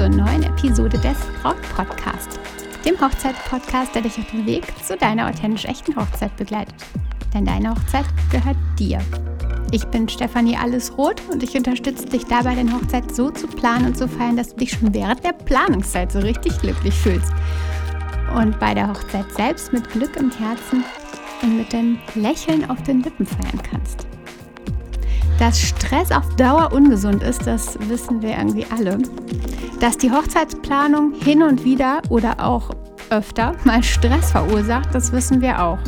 zur neuen Episode des Rock Podcast, dem Hochzeitspodcast, der dich auf dem Weg zu deiner authentisch echten Hochzeit begleitet. Denn deine Hochzeit gehört dir. Ich bin Stefanie Allesroth und ich unterstütze dich dabei, deine Hochzeit so zu planen und zu feiern, dass du dich schon während der Planungszeit so richtig glücklich fühlst. Und bei der Hochzeit selbst mit Glück im Herzen und mit dem Lächeln auf den Lippen feiern kannst. Dass Stress auf Dauer ungesund ist, das wissen wir irgendwie alle. Dass die Hochzeitsplanung hin und wieder oder auch öfter mal Stress verursacht, das wissen wir auch.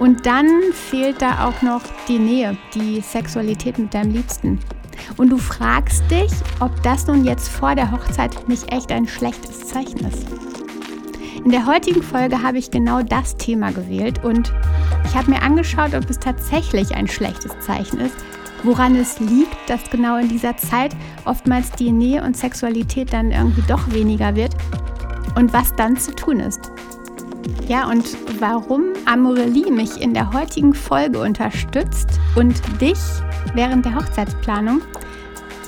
Und dann fehlt da auch noch die Nähe, die Sexualität mit deinem Liebsten. Und du fragst dich, ob das nun jetzt vor der Hochzeit nicht echt ein schlechtes Zeichen ist. In der heutigen Folge habe ich genau das Thema gewählt und ich habe mir angeschaut, ob es tatsächlich ein schlechtes Zeichen ist, woran es liegt, dass genau in dieser Zeit oftmals die Nähe und Sexualität dann irgendwie doch weniger wird und was dann zu tun ist. Ja, und warum Amorelie mich in der heutigen Folge unterstützt und dich während der Hochzeitsplanung,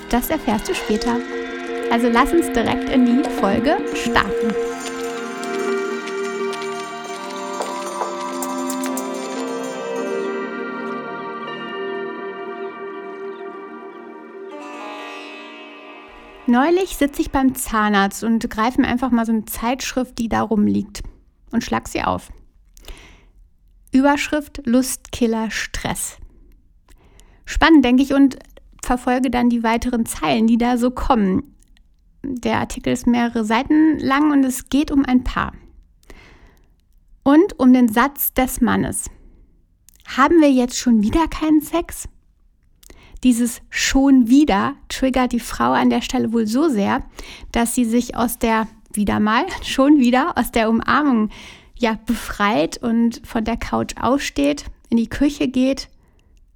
das erfährst du später. Also lass uns direkt in die Folge starten. Neulich sitze ich beim Zahnarzt und greife mir einfach mal so eine Zeitschrift, die da rumliegt und schlag sie auf. Überschrift Lustkiller Stress. Spannend, denke ich, und verfolge dann die weiteren Zeilen, die da so kommen. Der Artikel ist mehrere Seiten lang und es geht um ein Paar. Und um den Satz des Mannes. Haben wir jetzt schon wieder keinen Sex? Dieses schon wieder triggert die Frau an der Stelle wohl so sehr, dass sie sich aus der, wieder mal, schon wieder aus der Umarmung ja befreit und von der Couch aussteht, in die Küche geht,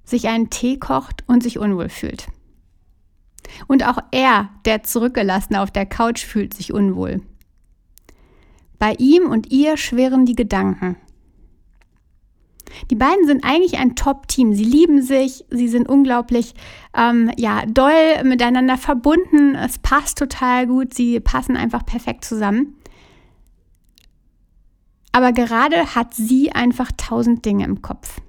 sich einen Tee kocht und sich unwohl fühlt. Und auch er, der Zurückgelassene auf der Couch, fühlt sich unwohl. Bei ihm und ihr schwirren die Gedanken. Die beiden sind eigentlich ein Top-Team. Sie lieben sich, sie sind unglaublich ähm, ja, doll miteinander verbunden. Es passt total gut, sie passen einfach perfekt zusammen. Aber gerade hat sie einfach tausend Dinge im Kopf.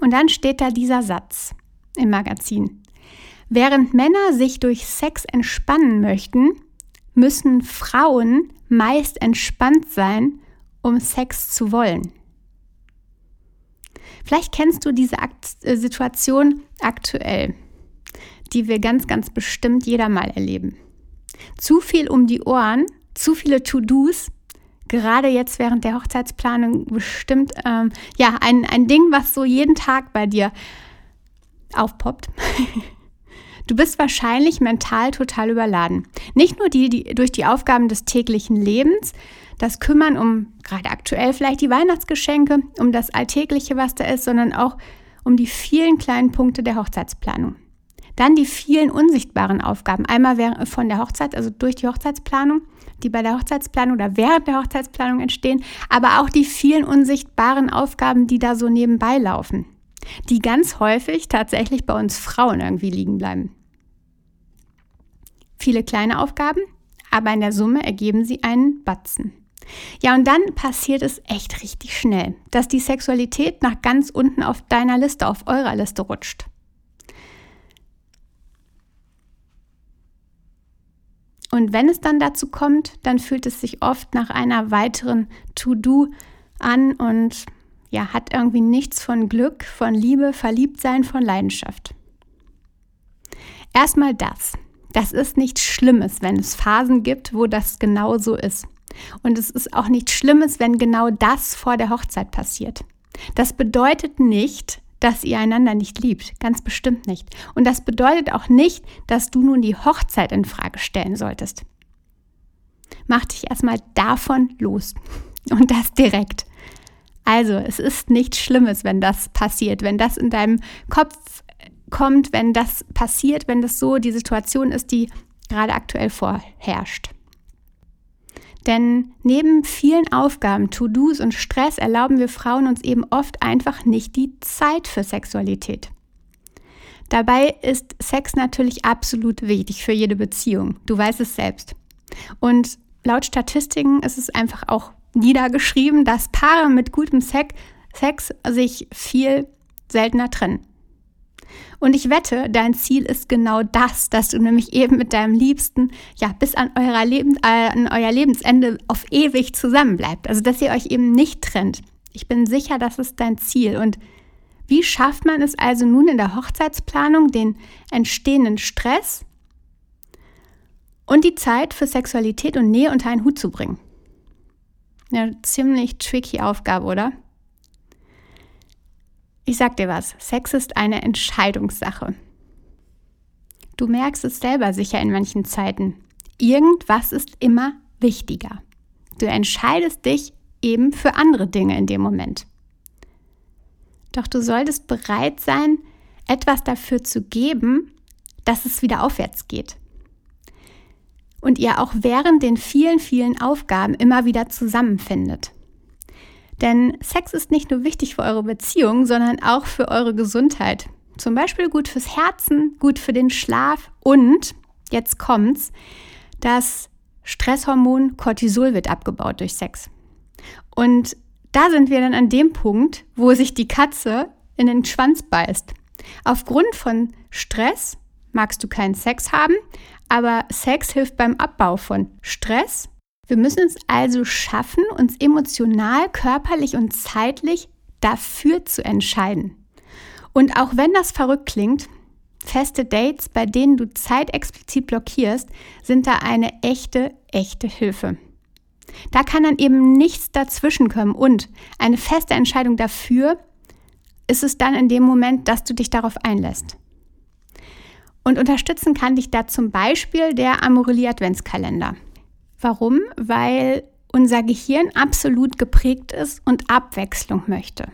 Und dann steht da dieser Satz im Magazin. Während Männer sich durch Sex entspannen möchten, müssen Frauen meist entspannt sein, um Sex zu wollen. Vielleicht kennst du diese Akt äh, Situation aktuell, die wir ganz, ganz bestimmt jeder mal erleben. Zu viel um die Ohren, zu viele To-Dos, gerade jetzt während der Hochzeitsplanung bestimmt ähm, ja ein, ein Ding, was so jeden Tag bei dir aufpoppt. Du bist wahrscheinlich mental total überladen. Nicht nur die, die durch die Aufgaben des täglichen Lebens, das Kümmern um gerade aktuell vielleicht die Weihnachtsgeschenke, um das Alltägliche, was da ist, sondern auch um die vielen kleinen Punkte der Hochzeitsplanung. Dann die vielen unsichtbaren Aufgaben. Einmal von der Hochzeit, also durch die Hochzeitsplanung, die bei der Hochzeitsplanung oder während der Hochzeitsplanung entstehen, aber auch die vielen unsichtbaren Aufgaben, die da so nebenbei laufen, die ganz häufig tatsächlich bei uns Frauen irgendwie liegen bleiben. Viele kleine Aufgaben, aber in der Summe ergeben sie einen Batzen. Ja, und dann passiert es echt richtig schnell, dass die Sexualität nach ganz unten auf deiner Liste, auf eurer Liste rutscht. Und wenn es dann dazu kommt, dann fühlt es sich oft nach einer weiteren To-Do an und ja, hat irgendwie nichts von Glück, von Liebe, Verliebtsein, von Leidenschaft. Erstmal das. Das ist nichts Schlimmes, wenn es Phasen gibt, wo das genau so ist. Und es ist auch nichts Schlimmes, wenn genau das vor der Hochzeit passiert. Das bedeutet nicht, dass ihr einander nicht liebt, ganz bestimmt nicht. Und das bedeutet auch nicht, dass du nun die Hochzeit in Frage stellen solltest. Mach dich erstmal davon los und das direkt. Also, es ist nichts Schlimmes, wenn das passiert, wenn das in deinem Kopf kommt, wenn das passiert, wenn das so die Situation ist, die gerade aktuell vorherrscht. Denn neben vielen Aufgaben, To-Dos und Stress erlauben wir Frauen uns eben oft einfach nicht die Zeit für Sexualität. Dabei ist Sex natürlich absolut wichtig für jede Beziehung. Du weißt es selbst. Und laut Statistiken ist es einfach auch niedergeschrieben, dass Paare mit gutem Sex, Sex sich viel seltener trennen. Und ich wette, dein Ziel ist genau das, dass du nämlich eben mit deinem Liebsten ja bis an, eurer Leben, äh, an euer Lebensende auf ewig zusammenbleibt. Also dass ihr euch eben nicht trennt. Ich bin sicher, das ist dein Ziel. Und wie schafft man es also nun in der Hochzeitsplanung, den entstehenden Stress und die Zeit für Sexualität und Nähe unter einen Hut zu bringen? Ja, ziemlich tricky Aufgabe, oder? Ich sag dir was, Sex ist eine Entscheidungssache. Du merkst es selber sicher in manchen Zeiten. Irgendwas ist immer wichtiger. Du entscheidest dich eben für andere Dinge in dem Moment. Doch du solltest bereit sein, etwas dafür zu geben, dass es wieder aufwärts geht. Und ihr auch während den vielen, vielen Aufgaben immer wieder zusammenfindet. Denn Sex ist nicht nur wichtig für eure Beziehung, sondern auch für eure Gesundheit. Zum Beispiel gut fürs Herzen, gut für den Schlaf und, jetzt kommt's, das Stresshormon Cortisol wird abgebaut durch Sex. Und da sind wir dann an dem Punkt, wo sich die Katze in den Schwanz beißt. Aufgrund von Stress magst du keinen Sex haben, aber Sex hilft beim Abbau von Stress wir müssen es also schaffen, uns emotional, körperlich und zeitlich dafür zu entscheiden. Und auch wenn das verrückt klingt, feste Dates, bei denen du Zeit explizit blockierst, sind da eine echte, echte Hilfe. Da kann dann eben nichts dazwischen kommen und eine feste Entscheidung dafür ist es dann in dem Moment, dass du dich darauf einlässt. Und unterstützen kann dich da zum Beispiel der Amorelie Adventskalender. Warum? Weil unser Gehirn absolut geprägt ist und Abwechslung möchte.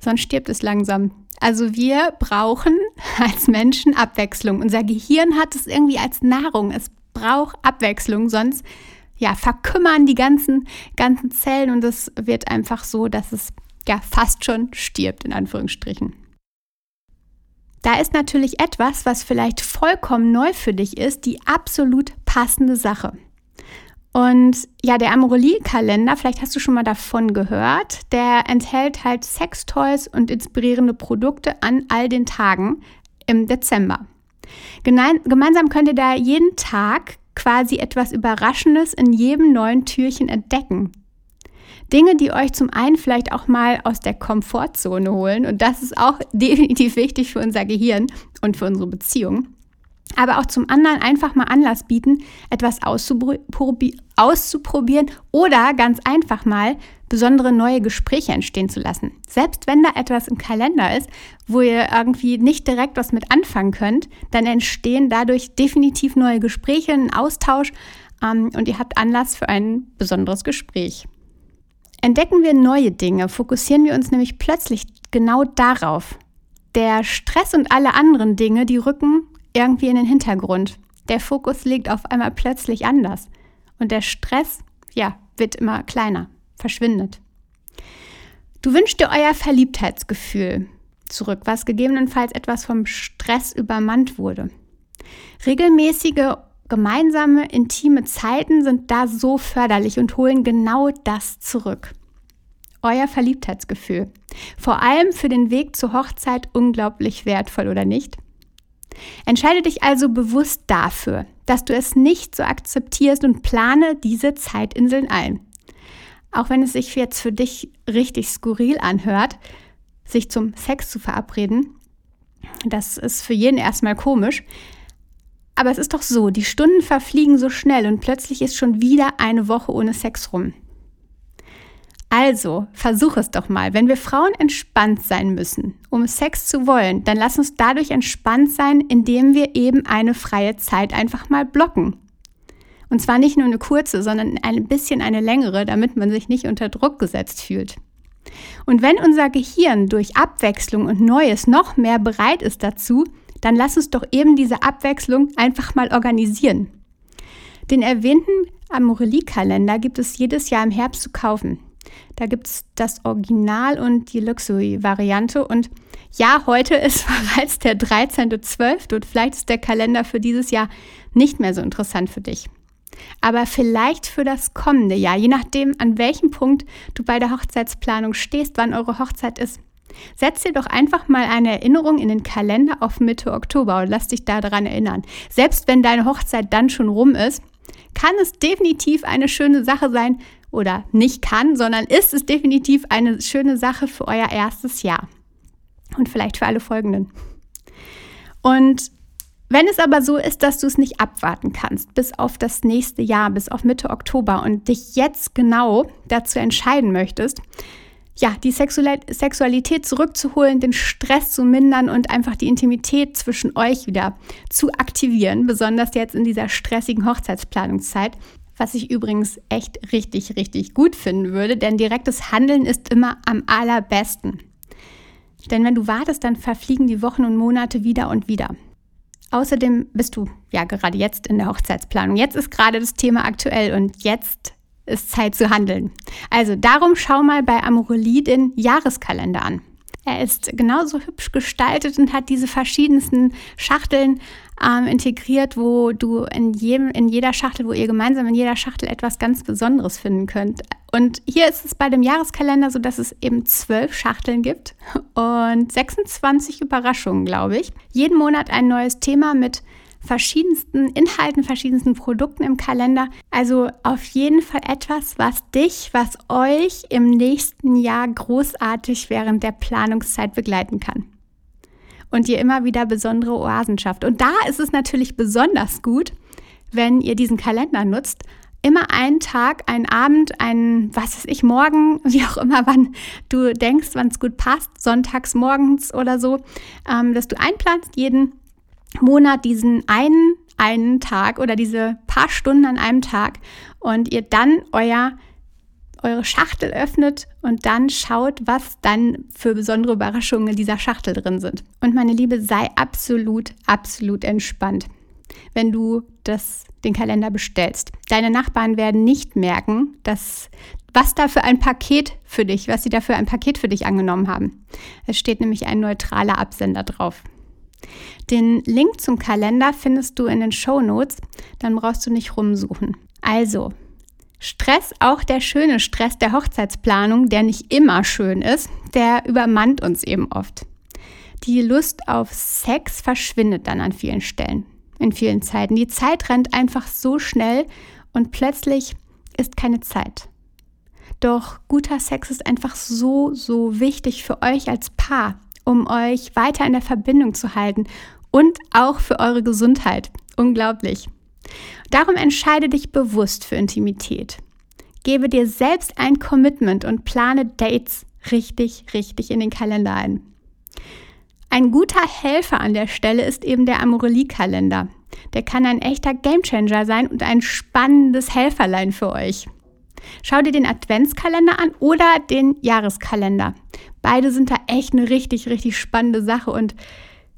Sonst stirbt es langsam. Also wir brauchen als Menschen Abwechslung. Unser Gehirn hat es irgendwie als Nahrung. Es braucht Abwechslung, sonst ja, verkümmern die ganzen, ganzen Zellen und es wird einfach so, dass es ja fast schon stirbt, in Anführungsstrichen. Da ist natürlich etwas, was vielleicht vollkommen neu für dich ist, die absolut passende Sache. Und ja, der Amorelie-Kalender, vielleicht hast du schon mal davon gehört, der enthält halt Sextoys und inspirierende Produkte an all den Tagen im Dezember. Gemeinsam könnt ihr da jeden Tag quasi etwas Überraschendes in jedem neuen Türchen entdecken. Dinge, die euch zum einen vielleicht auch mal aus der Komfortzone holen. Und das ist auch definitiv wichtig für unser Gehirn und für unsere Beziehung. Aber auch zum anderen einfach mal Anlass bieten, etwas auszuprobieren oder ganz einfach mal besondere neue Gespräche entstehen zu lassen. Selbst wenn da etwas im Kalender ist, wo ihr irgendwie nicht direkt was mit anfangen könnt, dann entstehen dadurch definitiv neue Gespräche, ein Austausch ähm, und ihr habt Anlass für ein besonderes Gespräch. Entdecken wir neue Dinge, fokussieren wir uns nämlich plötzlich genau darauf. Der Stress und alle anderen Dinge, die rücken irgendwie in den Hintergrund. Der Fokus liegt auf einmal plötzlich anders. Und der Stress, ja, wird immer kleiner, verschwindet. Du wünschst dir euer Verliebtheitsgefühl zurück, was gegebenenfalls etwas vom Stress übermannt wurde. Regelmäßige Gemeinsame, intime Zeiten sind da so förderlich und holen genau das zurück. Euer Verliebtheitsgefühl. Vor allem für den Weg zur Hochzeit unglaublich wertvoll, oder nicht? Entscheide dich also bewusst dafür, dass du es nicht so akzeptierst und plane diese Zeitinseln ein. Auch wenn es sich jetzt für dich richtig skurril anhört, sich zum Sex zu verabreden, das ist für jeden erstmal komisch, aber es ist doch so, die Stunden verfliegen so schnell und plötzlich ist schon wieder eine Woche ohne Sex rum. Also, versuch es doch mal. Wenn wir Frauen entspannt sein müssen, um Sex zu wollen, dann lass uns dadurch entspannt sein, indem wir eben eine freie Zeit einfach mal blocken. Und zwar nicht nur eine kurze, sondern ein bisschen eine längere, damit man sich nicht unter Druck gesetzt fühlt. Und wenn unser Gehirn durch Abwechslung und Neues noch mehr bereit ist dazu, dann lass uns doch eben diese Abwechslung einfach mal organisieren. Den erwähnten Amorelie-Kalender gibt es jedes Jahr im Herbst zu kaufen. Da gibt es das Original und die Luxury-Variante. Und ja, heute ist bereits der 13.12. und vielleicht ist der Kalender für dieses Jahr nicht mehr so interessant für dich. Aber vielleicht für das kommende Jahr, je nachdem, an welchem Punkt du bei der Hochzeitsplanung stehst, wann eure Hochzeit ist. Setz dir doch einfach mal eine Erinnerung in den Kalender auf Mitte Oktober und lass dich daran erinnern. Selbst wenn deine Hochzeit dann schon rum ist, kann es definitiv eine schöne Sache sein, oder nicht kann, sondern ist es definitiv eine schöne Sache für euer erstes Jahr und vielleicht für alle folgenden. Und wenn es aber so ist, dass du es nicht abwarten kannst bis auf das nächste Jahr, bis auf Mitte Oktober und dich jetzt genau dazu entscheiden möchtest, ja, die Sexualität zurückzuholen, den Stress zu mindern und einfach die Intimität zwischen euch wieder zu aktivieren, besonders jetzt in dieser stressigen Hochzeitsplanungszeit. Was ich übrigens echt richtig, richtig gut finden würde, denn direktes Handeln ist immer am allerbesten. Denn wenn du wartest, dann verfliegen die Wochen und Monate wieder und wieder. Außerdem bist du ja gerade jetzt in der Hochzeitsplanung. Jetzt ist gerade das Thema aktuell und jetzt ist Zeit zu handeln. Also darum schau mal bei Amorelie den Jahreskalender an. Er ist genauso hübsch gestaltet und hat diese verschiedensten Schachteln ähm, integriert, wo du in, jedem, in jeder Schachtel, wo ihr gemeinsam in jeder Schachtel etwas ganz Besonderes finden könnt. Und hier ist es bei dem Jahreskalender so, dass es eben zwölf Schachteln gibt und 26 Überraschungen, glaube ich. Jeden Monat ein neues Thema mit verschiedensten Inhalten, verschiedensten Produkten im Kalender. Also auf jeden Fall etwas, was dich, was euch im nächsten Jahr großartig während der Planungszeit begleiten kann. Und ihr immer wieder besondere Oasen schafft. Und da ist es natürlich besonders gut, wenn ihr diesen Kalender nutzt, immer einen Tag, einen Abend, einen, was weiß ich, morgen, wie auch immer, wann du denkst, wann es gut passt, sonntags morgens oder so, ähm, dass du einplanst, jeden Monat diesen einen, einen Tag oder diese paar Stunden an einem Tag und ihr dann euer eure Schachtel öffnet und dann schaut, was dann für besondere Überraschungen in dieser Schachtel drin sind. Und meine Liebe, sei absolut, absolut entspannt, wenn du das, den Kalender bestellst. Deine Nachbarn werden nicht merken, dass was da für ein Paket für dich, was sie da für ein Paket für dich angenommen haben. Es steht nämlich ein neutraler Absender drauf. Den Link zum Kalender findest du in den Show Notes, dann brauchst du nicht rumsuchen. Also, Stress, auch der schöne Stress der Hochzeitsplanung, der nicht immer schön ist, der übermannt uns eben oft. Die Lust auf Sex verschwindet dann an vielen Stellen, in vielen Zeiten. Die Zeit rennt einfach so schnell und plötzlich ist keine Zeit. Doch guter Sex ist einfach so, so wichtig für euch als Paar um euch weiter in der Verbindung zu halten und auch für eure Gesundheit. Unglaublich. Darum entscheide dich bewusst für Intimität. Gebe dir selbst ein Commitment und plane Dates richtig, richtig in den Kalender ein. Ein guter Helfer an der Stelle ist eben der Amorelie-Kalender. Der kann ein echter Gamechanger sein und ein spannendes Helferlein für euch. Schau dir den Adventskalender an oder den Jahreskalender. Beide sind da echt eine richtig, richtig spannende Sache und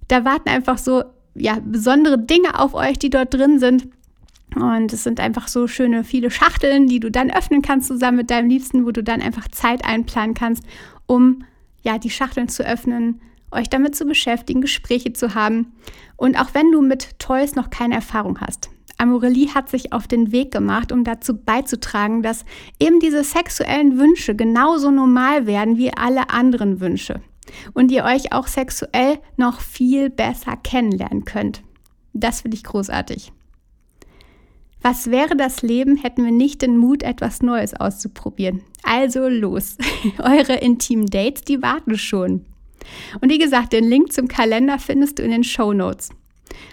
da warten einfach so ja, besondere Dinge auf euch, die dort drin sind. Und es sind einfach so schöne viele Schachteln, die du dann öffnen kannst zusammen mit deinem Liebsten, wo du dann einfach Zeit einplanen kannst, um ja die Schachteln zu öffnen, euch damit zu beschäftigen, Gespräche zu haben. Und auch wenn du mit Toys noch keine Erfahrung hast, Amorelie hat sich auf den Weg gemacht, um dazu beizutragen, dass eben diese sexuellen Wünsche genauso normal werden wie alle anderen Wünsche und ihr euch auch sexuell noch viel besser kennenlernen könnt. Das finde ich großartig. Was wäre das Leben, hätten wir nicht den Mut, etwas Neues auszuprobieren? Also los, eure intimen Dates, die warten schon. Und wie gesagt, den Link zum Kalender findest du in den Show Notes.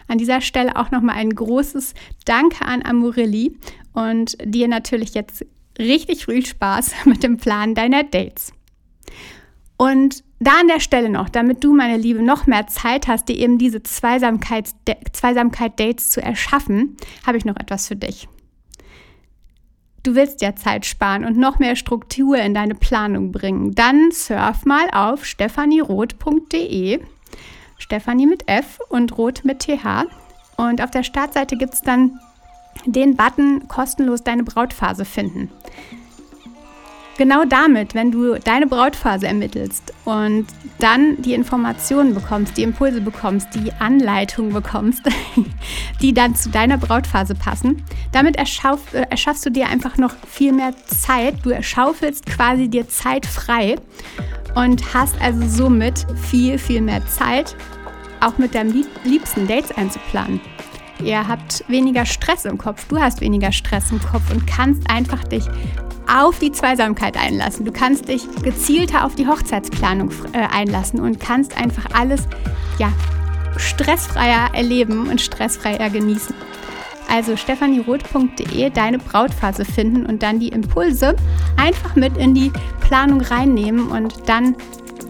An dieser Stelle auch nochmal ein großes Danke an Amorelli und dir natürlich jetzt richtig viel Spaß mit dem Plan deiner Dates. Und da an der Stelle noch, damit du, meine Liebe, noch mehr Zeit hast, dir eben diese Zweisamkeit-Dates zu erschaffen, habe ich noch etwas für dich. Du willst ja Zeit sparen und noch mehr Struktur in deine Planung bringen. Dann surf mal auf stephanieroth.de Stefanie mit F und Rot mit TH. Und auf der Startseite gibt es dann den Button kostenlos deine Brautphase finden. genau damit, wenn du deine Brautphase ermittelst und dann die Informationen bekommst, die Impulse bekommst, die Anleitung bekommst, die dann zu deiner Brautphase passen, damit erschaff, äh, erschaffst du dir einfach noch viel mehr Zeit. Du erschaufelst quasi dir Zeit frei und hast also somit viel, viel mehr Zeit, auch mit deinem liebsten Dates einzuplanen. Ihr habt weniger Stress im Kopf, du hast weniger Stress im Kopf und kannst einfach dich auf die Zweisamkeit einlassen. Du kannst dich gezielter auf die Hochzeitsplanung äh, einlassen und kannst einfach alles ja, stressfreier erleben und stressfreier genießen. Also stephanieroth.de deine Brautphase finden und dann die Impulse einfach mit in die Planung reinnehmen und dann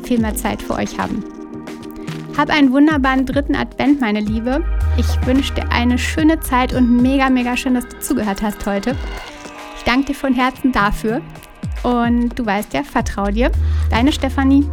viel mehr Zeit für euch haben. Hab einen wunderbaren dritten Advent, meine Liebe. Ich wünsche dir eine schöne Zeit und mega, mega schön, dass du zugehört hast heute. Ich danke dir von Herzen dafür. Und du weißt ja, vertrau dir. Deine Stefanie.